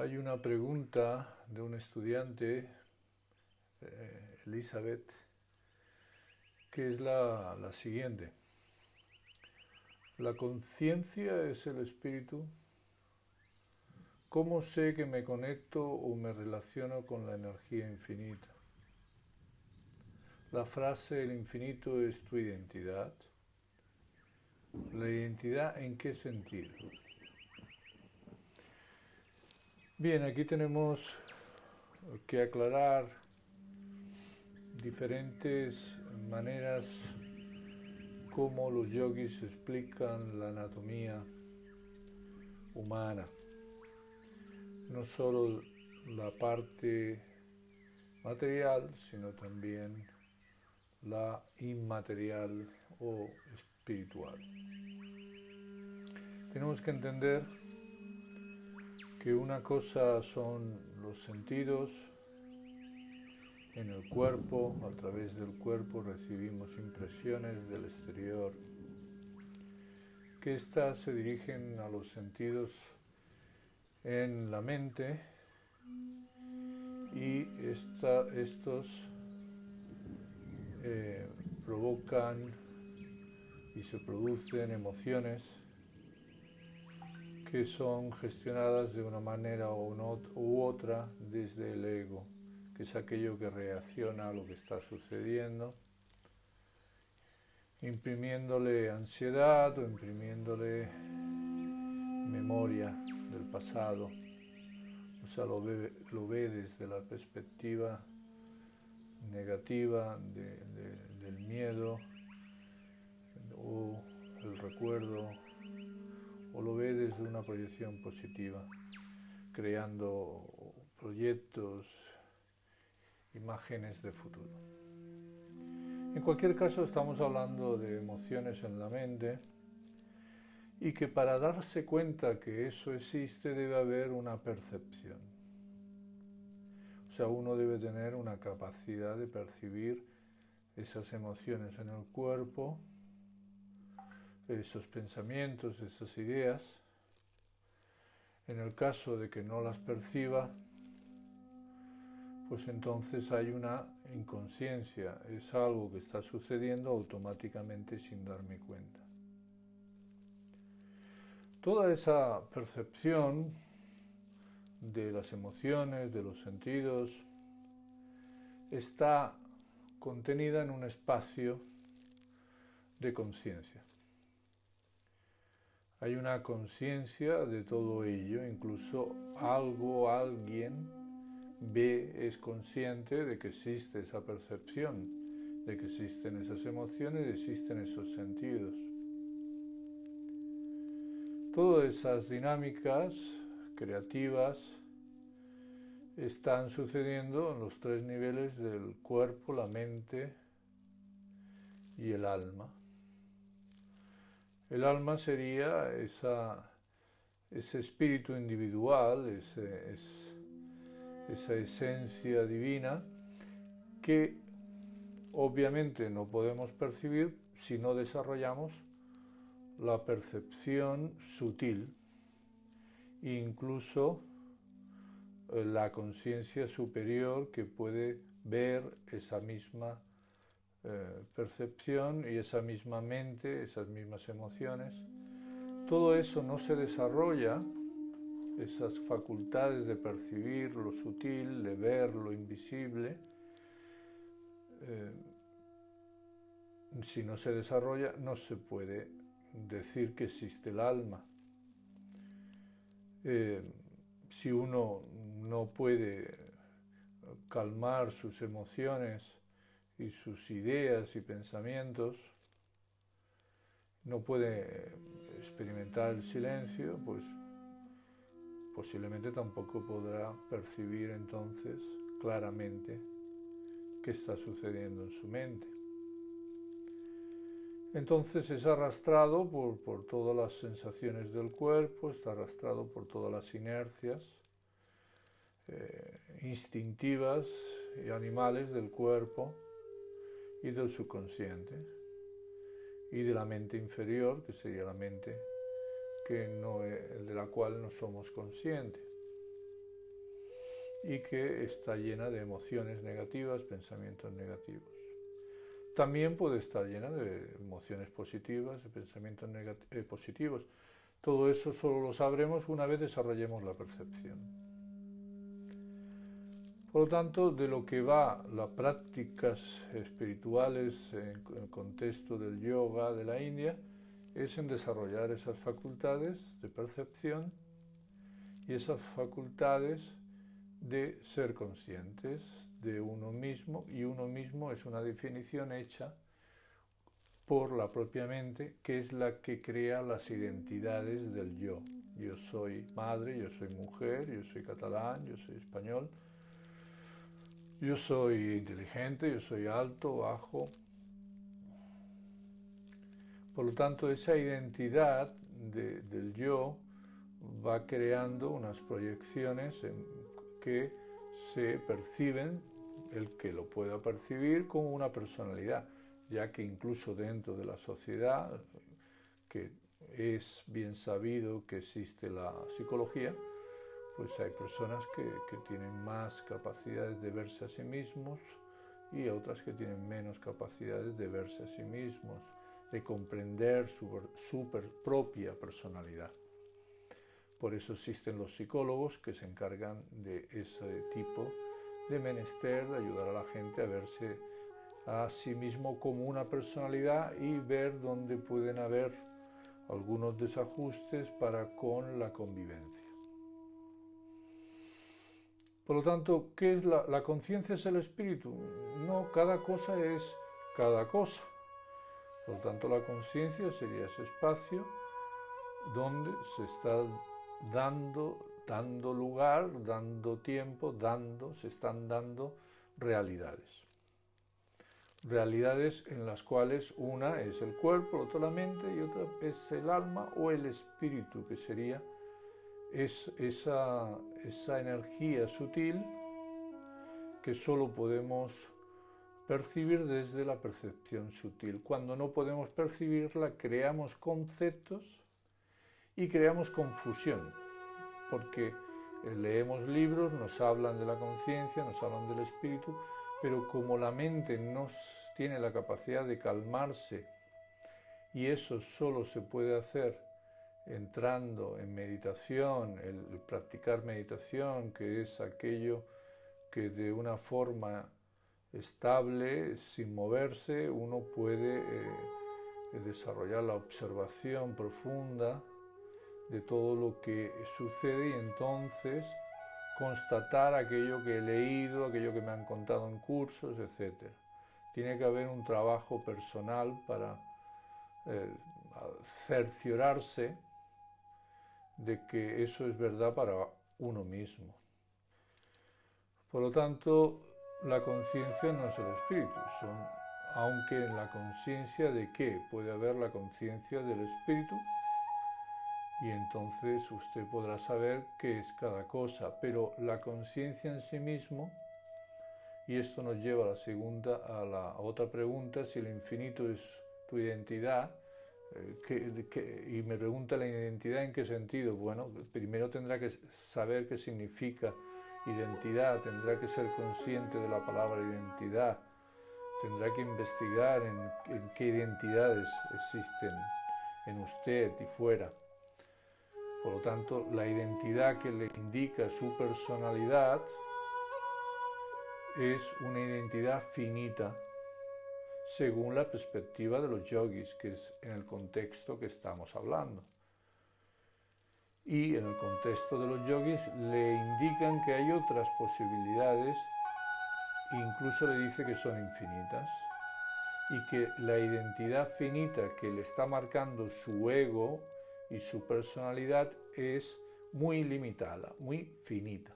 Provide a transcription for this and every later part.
hay una pregunta de un estudiante, eh, Elizabeth, que es la, la siguiente. ¿La conciencia es el espíritu? ¿Cómo sé que me conecto o me relaciono con la energía infinita? La frase el infinito es tu identidad. ¿La identidad en qué sentido? Bien, aquí tenemos que aclarar diferentes maneras como los yogis explican la anatomía humana. No solo la parte material, sino también la inmaterial o espiritual. Tenemos que entender que una cosa son los sentidos, en el cuerpo, a través del cuerpo recibimos impresiones del exterior, que éstas se dirigen a los sentidos en la mente y estos eh, provocan y se producen emociones que son gestionadas de una manera u otra desde el ego, que es aquello que reacciona a lo que está sucediendo, imprimiéndole ansiedad o imprimiéndole memoria del pasado. O sea, lo ve, desde la perspectiva negativa del miedo o el recuerdo o lo ve desde una proyección positiva, creando proyectos, imágenes de futuro. En cualquier caso estamos hablando de emociones en la mente y que para darse cuenta que eso existe debe haber una percepción. O sea, uno debe tener una capacidad de percibir esas emociones en el cuerpo esos pensamientos, esas ideas, en el caso de que no las perciba, pues entonces hay una inconsciencia, es algo que está sucediendo automáticamente sin darme cuenta. Toda esa percepción de las emociones, de los sentidos, está contenida en un espacio de conciencia. Hay una conciencia de todo ello, incluso algo, alguien ve, es consciente de que existe esa percepción, de que existen esas emociones, y existen esos sentidos. Todas esas dinámicas creativas están sucediendo en los tres niveles del cuerpo, la mente y el alma. El alma sería ese espíritu individual, esa esencia divina que obviamente no podemos percibir si no desarrollamos la percepción sutil, incluso eh, la conciencia superior que puede ver esa misma eh, percepción y esa misma mente, esas mismas emociones, todo eso no se desarrolla, esas facultades de percibir lo sutil, de ver lo invisible, eh, si no se desarrolla, no se puede decir que existe el alma. Eh, si uno no puede calmar sus emociones, y sus ideas y pensamientos, no puede experimentar el silencio, pues posiblemente tampoco podrá percibir entonces claramente qué está sucediendo en su mente. Entonces es arrastrado por, todas las sensaciones del cuerpo, está arrastrado por todas las inercias eh, instintivas y animales del cuerpo y del subconsciente y de la mente inferior, que sería la mente que no, de la cual no somos conscientes y que está llena de emociones negativas, pensamientos negativos. También puede estar llena de emociones positivas, de pensamientos eh, positivos. Todo eso solo lo sabremos una vez desarrollemos la percepción. Por lo tanto, de lo que va las prácticas espirituales en el contexto del yoga de la India es en desarrollar esas facultades de percepción y esas facultades de ser conscientes de uno mismo y uno mismo es una definición hecha por la propia mente que es la que crea las identidades del yo. Yo soy madre, yo soy mujer, yo soy catalán, yo soy español, yo soy inteligente, yo soy alto, bajo. Por lo tanto, esa identidad del yo va creando unas proyecciones en, que se perciben, el que lo pueda percibir como una personalidad, ya que incluso dentro de la sociedad, que es bien sabido que existe la psicología, pues hay personas que, tienen más capacidades de verse a sí mismos y otras que tienen menos capacidades de verse a sí mismos, de comprender su, su propia personalidad. Por eso existen los psicólogos que se encargan de ese tipo de menester, de ayudar a la gente a verse a sí mismo como una personalidad y ver dónde pueden haber algunos desajustes para con la convivencia. Por lo tanto, ¿qué es la, conciencia? Es el espíritu. No, cada cosa es cada cosa. Por lo tanto, la conciencia sería ese espacio donde se está dando, dando lugar, dando tiempo, dando, se están dando realidades. Realidades en las cuales una es el cuerpo, otra la mente y otra es el alma o el espíritu, que sería es esa, esa energía sutil que solo podemos percibir desde la percepción sutil. Cuando no podemos percibirla, creamos conceptos y creamos confusión, porque eh, leemos libros, nos hablan de la conciencia, nos hablan del espíritu, pero como la mente no tiene la capacidad de calmarse y eso solo se puede hacer entrando en meditación, el practicar meditación, que es aquello que de una forma estable, sin moverse, uno puede eh, desarrollar la observación profunda de todo lo que sucede y entonces constatar aquello que he leído, aquello que me han contado en cursos, etc. Tiene que haber un trabajo personal para eh, cerciorarse de que eso es verdad para uno mismo. Por lo tanto, la conciencia no es el espíritu, aunque en la conciencia de qué puede haber la conciencia del espíritu, y entonces usted podrá saber qué es cada cosa, pero la conciencia en sí mismo, y esto nos lleva a la segunda, a la otra pregunta, si el infinito es tu identidad, eh, y me pregunta la identidad en qué sentido. Bueno, primero tendrá que saber qué significa identidad, tendrá que ser consciente de la palabra identidad, tendrá que investigar en qué identidades existen en usted y fuera. Por lo tanto, la identidad que le indica su personalidad es una identidad finita según la perspectiva de los yogis, que es en el contexto que estamos hablando. Y en el contexto de los yogis le indican que hay otras posibilidades, incluso le dice que son infinitas, y que la identidad finita que le está marcando su ego y su personalidad es muy limitada, muy finita.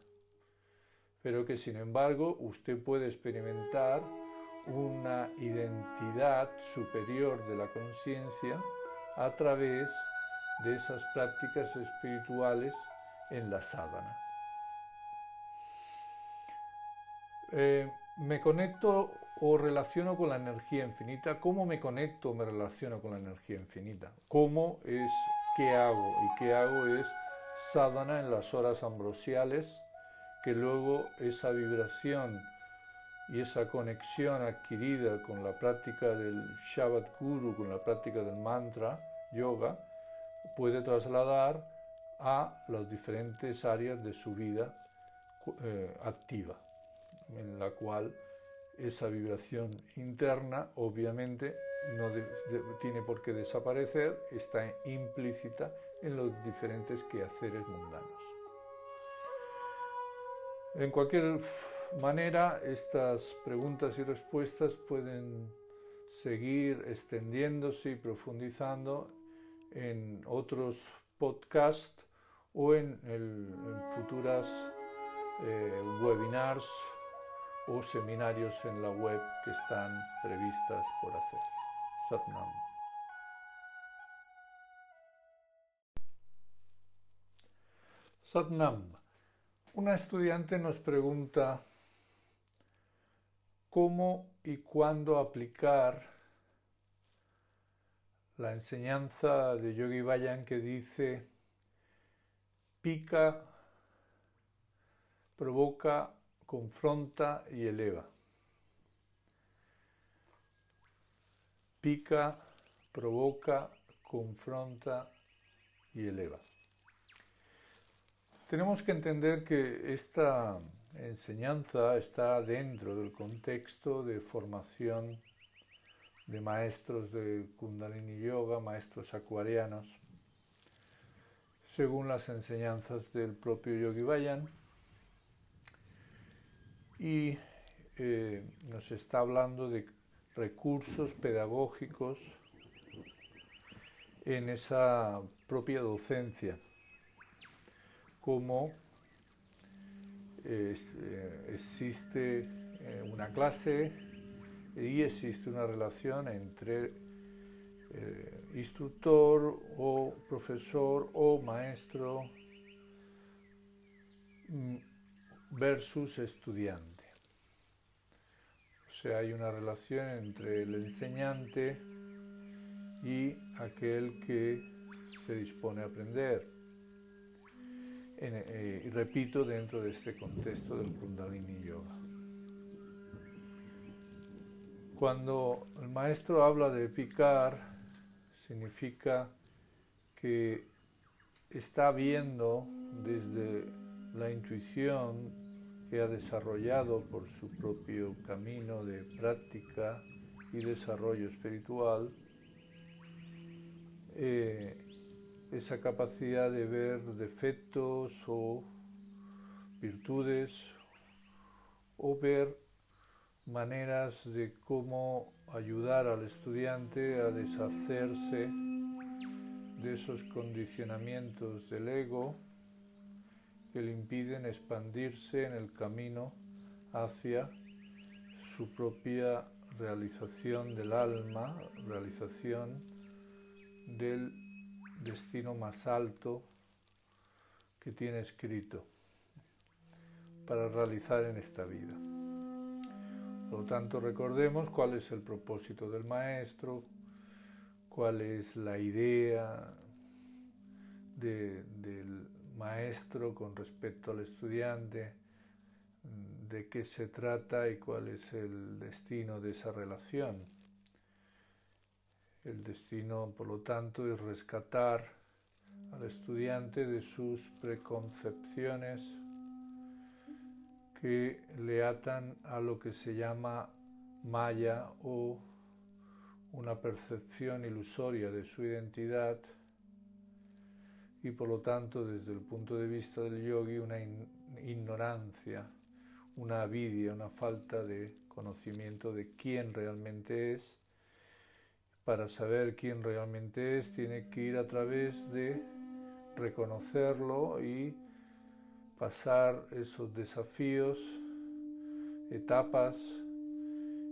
pero que sin embargo usted puede experimentar una identidad superior de la conciencia a través de esas prácticas espirituales en la sadhana. Eh, me conecto o relaciono con la energía infinita. ¿Cómo me conecto o me relaciono con la energía infinita? ¿Cómo es qué hago? Y qué hago es sadhana en las horas ambrosiales, que luego esa vibración y esa conexión adquirida con la práctica del Shabbat Guru, con la práctica del mantra, yoga, puede trasladar a las diferentes áreas de su vida eh, activa, en la cual esa vibración interna obviamente no tiene por qué desaparecer, está implícita en los diferentes quehaceres mundanos. En cualquier manera, estas preguntas y respuestas pueden seguir extendiéndose y profundizando en otros podcasts o en, futuras eh, webinars o seminarios en la web que están previstas por hacer. Satnam. Satnam. Una estudiante nos pregunta cómo y cuándo aplicar la enseñanza de Yogi Bayan que dice pica, provoca, confronta y eleva. Pica, provoca, confronta y eleva. Tenemos que entender que esta enseñanza está dentro del contexto de formación de maestros de Kundalini Yoga, maestros acuarianos, según las enseñanzas del propio Yogi Bayan. Y eh, nos está hablando de recursos pedagógicos en esa propia docencia, como eh, existe eh, una clase y existe una relación entre eh, instructor o profesor o maestro mm, versus estudiante. O sea, hay una relación entre el enseñante y aquel que se dispone a aprender. Eh, repito, dentro de este contexto del Kundalini Yoga. Cuando el maestro habla de picar, significa que está viendo desde la intuición que ha desarrollado por su propio camino de práctica y desarrollo espiritual, eh, esa capacidad de ver defectos o virtudes o ver maneras de cómo ayudar al estudiante a deshacerse de esos condicionamientos del ego que le impiden expandirse en el camino hacia su propia realización del alma, realización del destino más alto que tiene escrito para realizar en esta vida. Por lo tanto, recordemos cuál es el propósito del maestro, cuál es la idea del maestro con respecto al estudiante, de qué se trata y cuál es el destino de esa relación. El destino, por lo tanto, es rescatar al estudiante de sus preconcepciones que le atan a lo que se llama maya o una percepción ilusoria de su identidad y por lo tanto desde el punto de vista del yogi una ignorancia, una avidia, una falta de conocimiento de quién realmente es para saber quién realmente es, tiene que ir a través de reconocerlo y pasar esos desafíos, etapas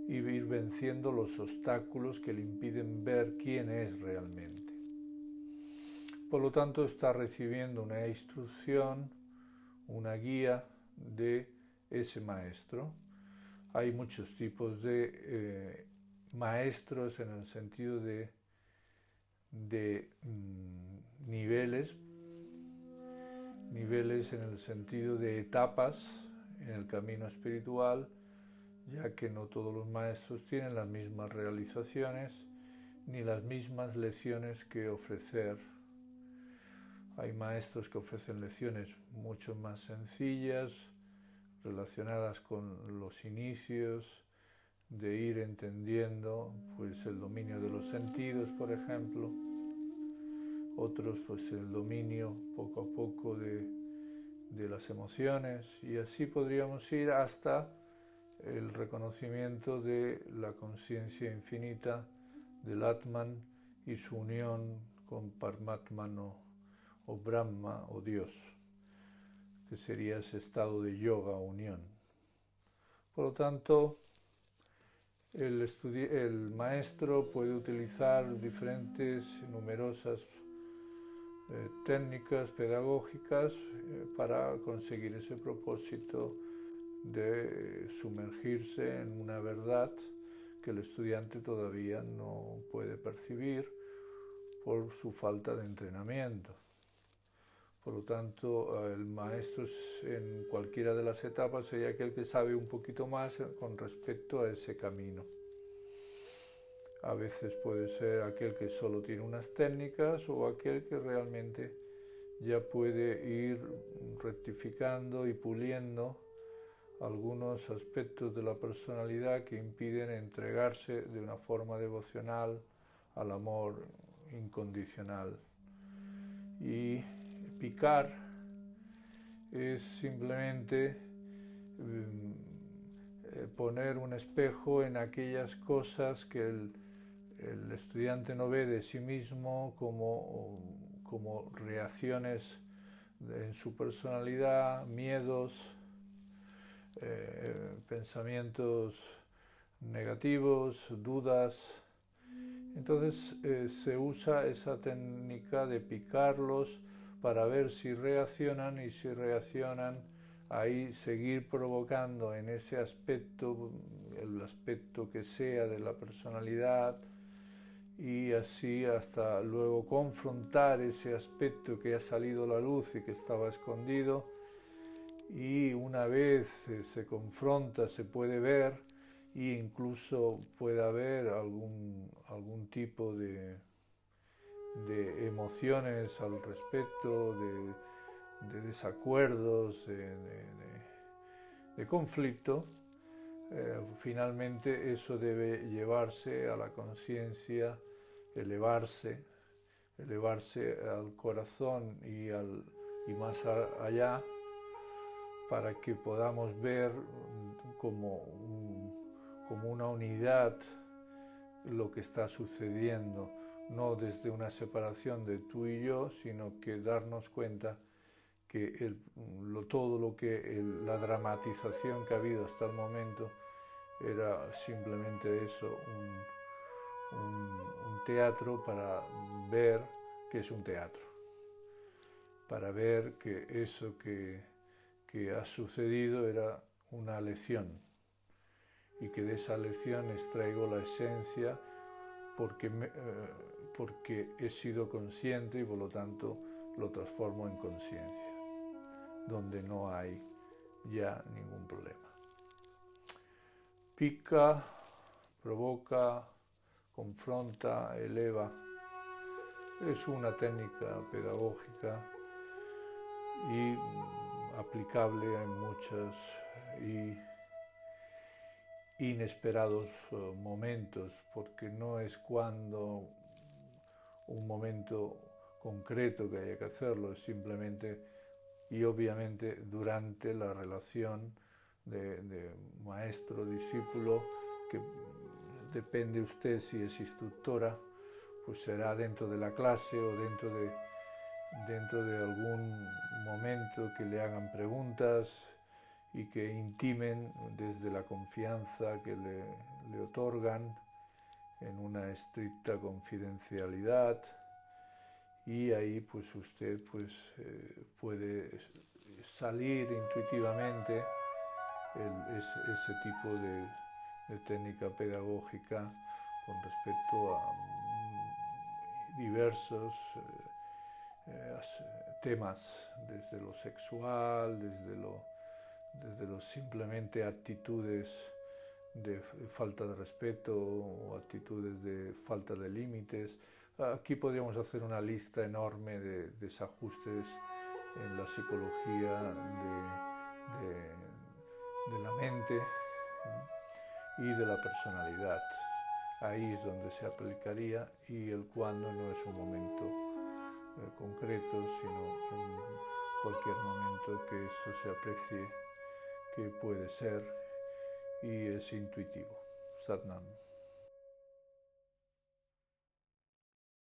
y ir venciendo los obstáculos que le impiden ver quién es realmente. Por lo tanto, está recibiendo una instrucción, una guía de ese maestro. Hay muchos tipos de eh, maestros en el sentido de, mm, niveles, niveles en el sentido de etapas en el camino espiritual, ya que no todos los maestros tienen las mismas realizaciones ni las mismas lecciones que ofrecer. Hay maestros que ofrecen lecciones mucho más sencillas, relacionadas con los inicios, de ir entendiendo pues el dominio de los sentidos, por ejemplo, otros pues el dominio poco a poco de, de las emociones y así podríamos ir hasta el reconocimiento de la conciencia infinita del Atman y su unión con Paramatman o Brahma o Dios, que sería ese estado de yoga, unión. Por lo tanto, el, maestro puede utilizar diferentes, numerosas eh, técnicas pedagógicas eh, para conseguir ese propósito de sumergirse en una verdad que el estudiante todavía no puede percibir por su falta de entrenamiento. Por lo tanto, el maestro en cualquiera de las etapas sería aquel que sabe un poquito más con respecto a ese camino. A veces puede ser aquel que solo tiene unas técnicas o aquel que realmente ya puede ir rectificando y puliendo algunos aspectos de la personalidad que impiden entregarse de una forma devocional al amor incondicional. Y picar es simplemente mm, eh, poner un espejo en aquellas cosas que el, estudiante no ve de sí mismo como, como reacciones en su personalidad, miedos, eh, pensamientos negativos, dudas. Entonces eh, se usa esa técnica de picarlos para ver si reaccionan y si reaccionan ahí seguir provocando en ese aspecto, el aspecto que sea de la personalidad, y así hasta luego confrontar ese aspecto que ha salido a la luz y que estaba escondido. Y una vez eh, se confronta se puede ver e incluso puede haber algún, algún tipo de, de emociones al respecto, de, desacuerdos, de, conflicto, eh, finalmente eso debe llevarse a la conciencia, elevarse, elevarse al corazón y, al, y más allá para que podamos ver como, como una unidad lo que está sucediendo, no desde una separación de tú y yo, sino que darnos cuenta que todo lo que la dramatización que ha habido hasta el momento era simplemente eso, un teatro para ver que es un teatro, para ver que eso que que ha sucedido era una lección. Y que de esa lección extraigo la esencia porque, eh, porque he sido consciente y por lo tanto lo transformo en conciencia, donde no hay ya ningún problema. Pica, provoca, confronta, eleva. Es una técnica pedagógica y aplicable en muchos y inesperados eh, momentos, porque no es cuando un momento concreto que haya que hacerlo, es simplemente y obviamente durante la relación de, maestro-discípulo, que depende usted si es instructora, pues será dentro de la clase o dentro de dentro de algún momento que le hagan preguntas y que intimen desde la confianza que le, otorgan en una estricta confidencialidad. Y ahí pues usted pues eh, puede salir intuitivamente ese, tipo de, técnica pedagógica con respecto a mm, diversos eh, eh, temas, desde lo sexual, desde simplemente actitudes de falta de respeto o actitudes de falta de límites. Aquí podríamos hacer una lista enorme de desajustes en la psicología de, la mente y de la personalidad. Ahí es donde se aplicaría y el cuándo no es un momento eh, concreto, sino en cualquier momento que eso se aprecie que puede ser y es intuitivo. Satnam.